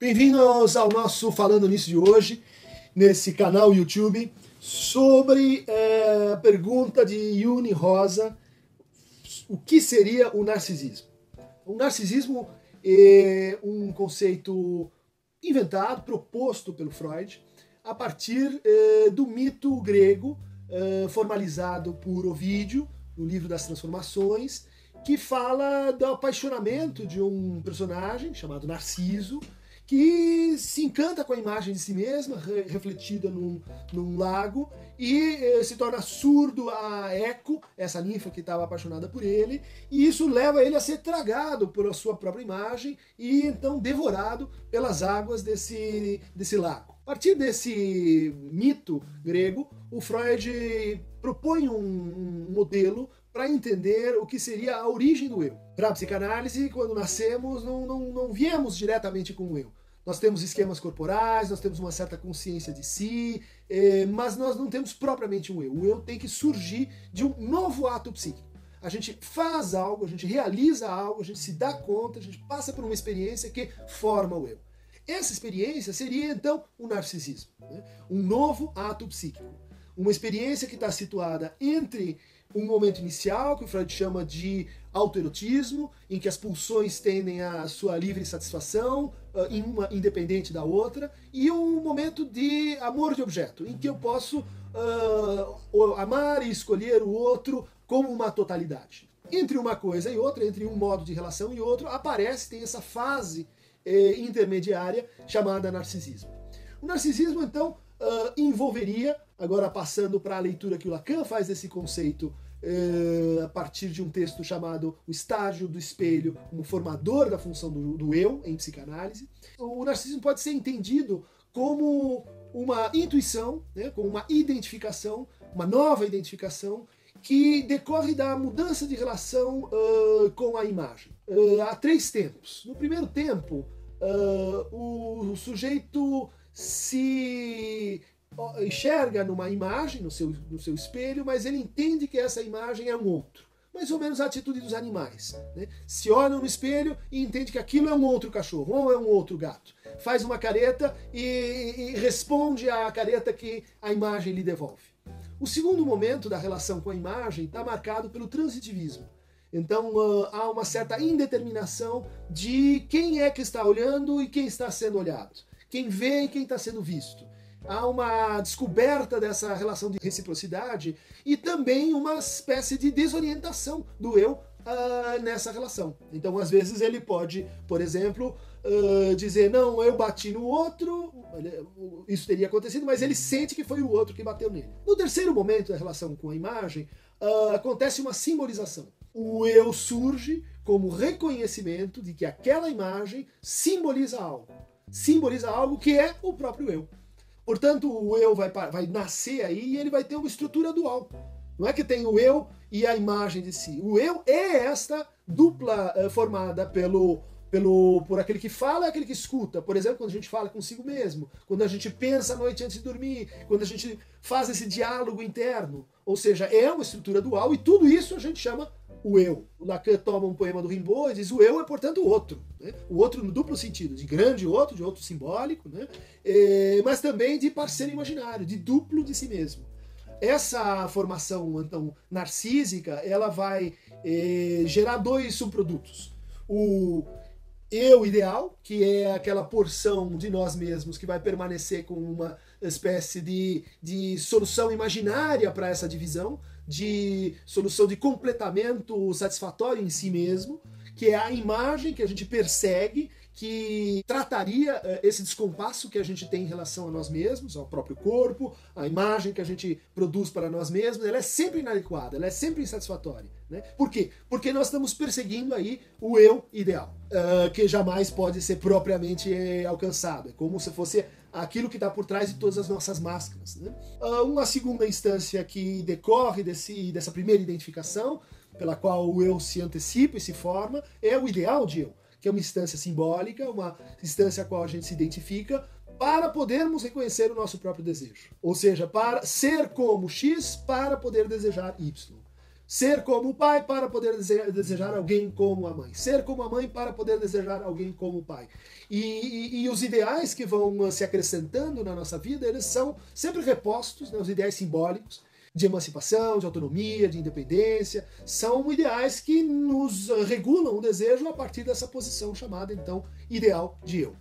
Bem-vindos ao nosso Falando Nisso de hoje, nesse canal YouTube, sobre é, a pergunta de Yuni Rosa: o que seria o narcisismo? O narcisismo é um conceito inventado, proposto pelo Freud, a partir é, do mito grego é, formalizado por Ovídio, no livro das Transformações, que fala do apaixonamento de um personagem chamado Narciso, que se encanta com a imagem de si mesma, re refletida num, num lago, e eh, se torna surdo a Eco, essa ninfa que estava apaixonada por ele, e isso leva ele a ser tragado pela sua própria imagem e então devorado pelas águas desse, desse lago. A partir desse mito grego, o Freud propõe um, um modelo para entender o que seria a origem do eu. Para a psicanálise, quando nascemos, não, não, não viemos diretamente com o eu. Nós temos esquemas corporais, nós temos uma certa consciência de si, eh, mas nós não temos propriamente um eu. O eu tem que surgir de um novo ato psíquico. A gente faz algo, a gente realiza algo, a gente se dá conta, a gente passa por uma experiência que forma o eu. Essa experiência seria então o narcisismo, né? um novo ato psíquico. Uma experiência que está situada entre um momento inicial, que o Freud chama de autoerotismo, em que as pulsões tendem à sua livre satisfação, uh, em uma independente da outra, e um momento de amor de objeto, em que eu posso uh, amar e escolher o outro como uma totalidade. Entre uma coisa e outra, entre um modo de relação e outro, aparece, tem essa fase eh, intermediária chamada narcisismo. O narcisismo, então, uh, envolveria, agora passando para a leitura que o Lacan faz desse conceito uh, a partir de um texto chamado O Estágio do Espelho, como formador da função do, do eu em psicanálise, o narcisismo pode ser entendido como uma intuição, né, como uma identificação, uma nova identificação que decorre da mudança de relação uh, com a imagem. Uh, há três tempos. No primeiro tempo, uh, o sujeito se enxerga numa imagem no seu, no seu espelho, mas ele entende que essa imagem é um outro. Mais ou menos a atitude dos animais. Né? Se olha no espelho e entende que aquilo é um outro cachorro ou é um outro gato. Faz uma careta e, e responde à careta que a imagem lhe devolve. O segundo momento da relação com a imagem está marcado pelo transitivismo. Então uh, há uma certa indeterminação de quem é que está olhando e quem está sendo olhado quem vê e quem está sendo visto. Há uma descoberta dessa relação de reciprocidade e também uma espécie de desorientação do eu uh, nessa relação. Então, às vezes, ele pode, por exemplo, uh, dizer: Não, eu bati no outro, isso teria acontecido, mas ele sente que foi o outro que bateu nele. No terceiro momento da relação com a imagem, uh, acontece uma simbolização. O eu surge como reconhecimento de que aquela imagem simboliza algo simboliza algo que é o próprio eu. Portanto, o eu vai, vai nascer aí e ele vai ter uma estrutura dual. Não é que tem o eu e a imagem de si. O eu é esta dupla uh, formada pelo, pelo por aquele que fala e aquele que escuta. Por exemplo, quando a gente fala consigo mesmo, quando a gente pensa à noite antes de dormir, quando a gente faz esse diálogo interno. Ou seja, é uma estrutura dual e tudo isso a gente chama o eu. O Lacan toma um poema do Rimbaud e diz o eu é, portanto, o outro. Né? O outro no duplo sentido, de grande outro, de outro simbólico, né? É, mas também de parceiro imaginário, de duplo de si mesmo. Essa formação, então, narcísica, ela vai é, gerar dois subprodutos. O eu ideal, que é aquela porção de nós mesmos que vai permanecer com uma espécie de, de solução imaginária para essa divisão, de solução de completamento satisfatório em si mesmo, que é a imagem que a gente persegue, que trataria uh, esse descompasso que a gente tem em relação a nós mesmos, ao próprio corpo, a imagem que a gente produz para nós mesmos, ela é sempre inadequada, ela é sempre insatisfatória. Né? Por quê? Porque nós estamos perseguindo aí o eu ideal, uh, que jamais pode ser propriamente eh, alcançado. É como se fosse aquilo que está por trás de todas as nossas máscaras. Né? Uh, uma segunda instância que decorre desse, dessa primeira identificação, pela qual o eu se antecipa e se forma, é o ideal de eu, que é uma instância simbólica, uma instância a qual a gente se identifica para podermos reconhecer o nosso próprio desejo. Ou seja, para ser como X para poder desejar Y. Ser como o pai para poder desejar alguém como a mãe. Ser como a mãe para poder desejar alguém como o pai. E, e, e os ideais que vão se acrescentando na nossa vida, eles são sempre repostos, né, os ideais simbólicos de emancipação, de autonomia, de independência, são ideais que nos regulam o desejo a partir dessa posição chamada, então, ideal de eu.